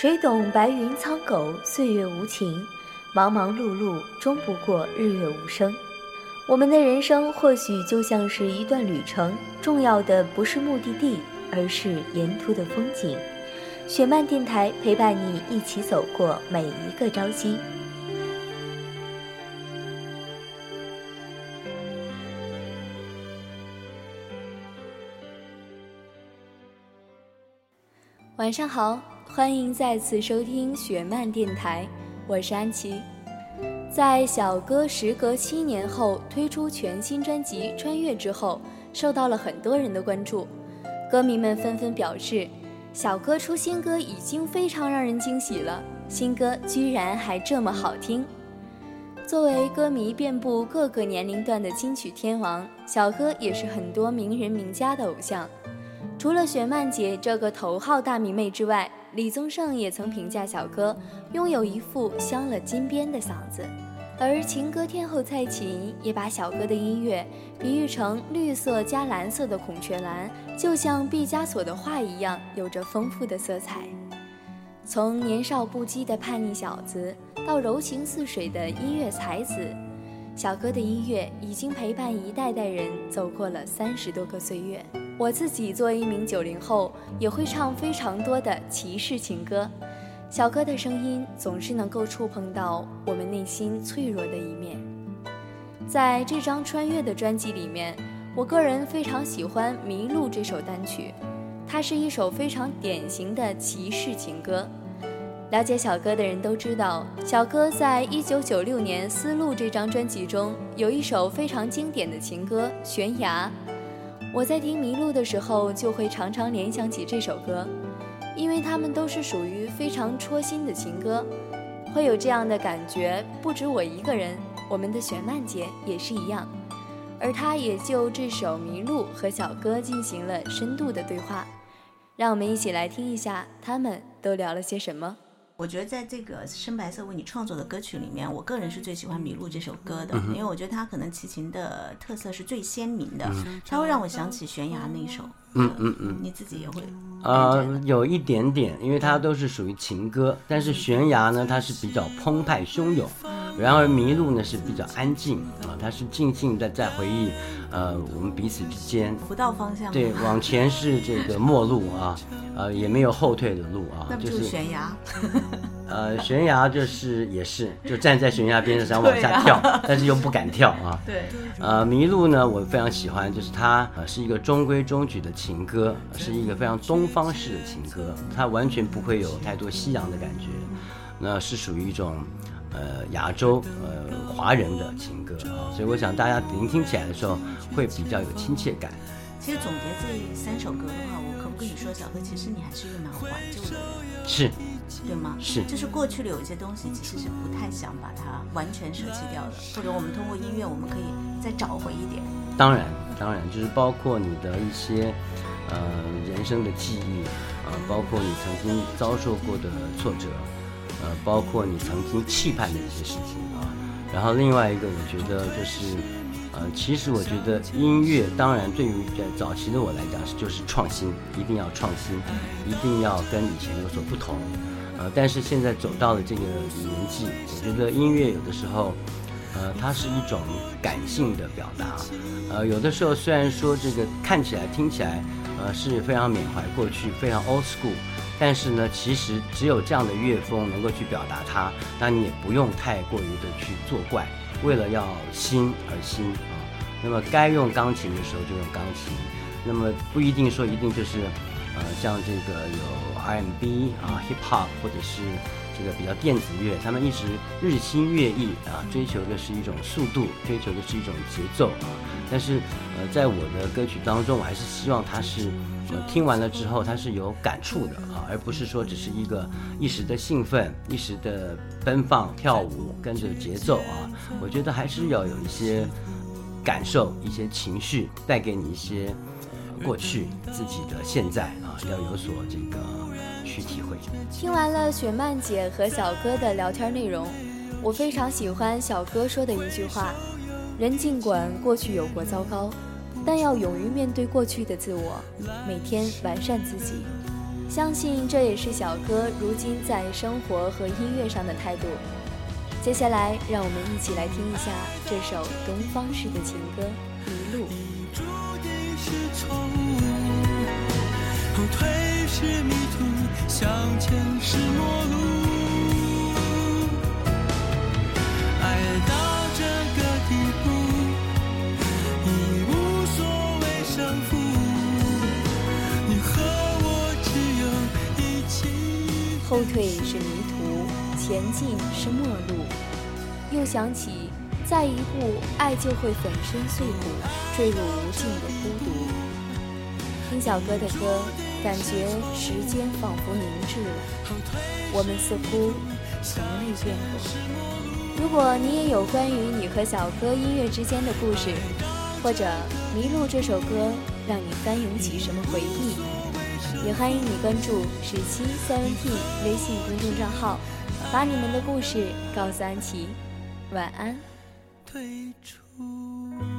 谁懂白云苍狗，岁月无情，忙忙碌碌，终不过日月无声。我们的人生或许就像是一段旅程，重要的不是目的地，而是沿途的风景。雪漫电台陪伴你一起走过每一个朝夕。晚上好，欢迎再次收听雪漫电台，我是安琪。在小哥时隔七年后推出全新专辑《穿越》之后，受到了很多人的关注，歌迷们纷纷表示，小哥出新歌已经非常让人惊喜了，新歌居然还这么好听。作为歌迷遍布各个年龄段的金曲天王，小哥也是很多名人名家的偶像。除了雪漫姐这个头号大迷妹之外，李宗盛也曾评价小哥拥有一副镶了金边的嗓子，而情歌天后蔡琴也把小哥的音乐比喻成绿色加蓝色的孔雀蓝，就像毕加索的画一样，有着丰富的色彩。从年少不羁的叛逆小子到柔情似水的音乐才子，小哥的音乐已经陪伴一代代人走过了三十多个岁月。我自己作为一名九零后，也会唱非常多的骑士情歌。小哥的声音总是能够触碰到我们内心脆弱的一面。在这张《穿越》的专辑里面，我个人非常喜欢《迷路》这首单曲，它是一首非常典型的骑士情歌。了解小哥的人都知道，小哥在一九九六年《丝路》这张专辑中有一首非常经典的情歌《悬崖》。我在听《迷路》的时候，就会常常联想起这首歌，因为它们都是属于非常戳心的情歌，会有这样的感觉。不止我一个人，我们的玄曼姐也是一样，而她也就这首《迷路》和小哥进行了深度的对话。让我们一起来听一下，他们都聊了些什么。我觉得在这个深白色为你创作的歌曲里面，我个人是最喜欢《迷路》这首歌的，因为我觉得它可能齐秦的特色是最鲜明的，它会让我想起《悬崖》那一首。嗯嗯嗯，你自己也会？呃，有一点点，因为它都是属于情歌，但是《悬崖》呢，它是比较澎湃汹涌。然而迷路呢是比较安静啊，它是静静的在回忆，呃，我们彼此之间不到方向，对，往前是这个末路啊，呃，也没有后退的路啊，就是悬崖，呃，悬崖就是也是就站在悬崖边上想往下跳，但是又不敢跳啊，对，呃，麋鹿呢我非常喜欢，就是它呃是一个中规中矩的情歌，是一个非常东方式的情歌，它完全不会有太多西洋的感觉，那是属于一种。呃，亚洲呃华人的情歌啊，所以我想大家聆听起来的时候会比较有亲切感。其实总结这三首歌的话，我可不可以说，小哥，其实你还是一个蛮怀旧的人，是，对吗？是，就是过去的有一些东西，其实是不太想把它完全舍弃掉的，或者我们通过音乐，我们可以再找回一点。当然，当然，就是包括你的一些呃人生的记忆啊，包括你曾经遭受过的挫折。呃，包括你曾经期盼的一些事情啊，然后另外一个，我觉得就是，呃，其实我觉得音乐，当然对于在早期的我来讲是就是创新，一定要创新，一定要跟以前有所不同，呃，但是现在走到了这个年纪，我觉得音乐有的时候，呃，它是一种感性的表达，呃，有的时候虽然说这个看起来听起来，呃，是非常缅怀过去，非常 old school。但是呢，其实只有这样的乐风能够去表达它，那你也不用太过于的去作怪，为了要新而新啊。那么该用钢琴的时候就用钢琴，那么不一定说一定就是，呃，像这个有 R&B 啊、Hip Hop 或者是这个比较电子乐，他们一直日新月异啊，追求的是一种速度，追求的是一种节奏啊。但是，呃，在我的歌曲当中，我还是希望它是。听完了之后，它是有感触的啊，而不是说只是一个一时的兴奋、一时的奔放、跳舞，跟着节奏啊。我觉得还是要有一些感受、一些情绪，带给你一些过去自己的现在，要有所这个去体会。听完了雪曼姐和小哥的聊天内容，我非常喜欢小哥说的一句话：人尽管过去有过糟糕。但要勇于面对过去的自我，每天完善自己。相信这也是小哥如今在生活和音乐上的态度。接下来，让我们一起来听一下这首东方式的情歌《迷路》。是迷途，向前是陌路。爱到这个地步，已无所谓胜负。你和我只有一起。后退是迷途，前进是陌路。又想起，再一步，爱就会粉身碎骨，坠入无尽的孤独。听小哥的歌。感觉时间仿佛凝滞了，我们似乎从未变过。如果你也有关于你和小哥音乐之间的故事，或者《迷路》这首歌让你翻涌起什么回忆，也欢迎你关注十七 seventeen 微信公众账号，把你们的故事告诉安琪。晚安。退出。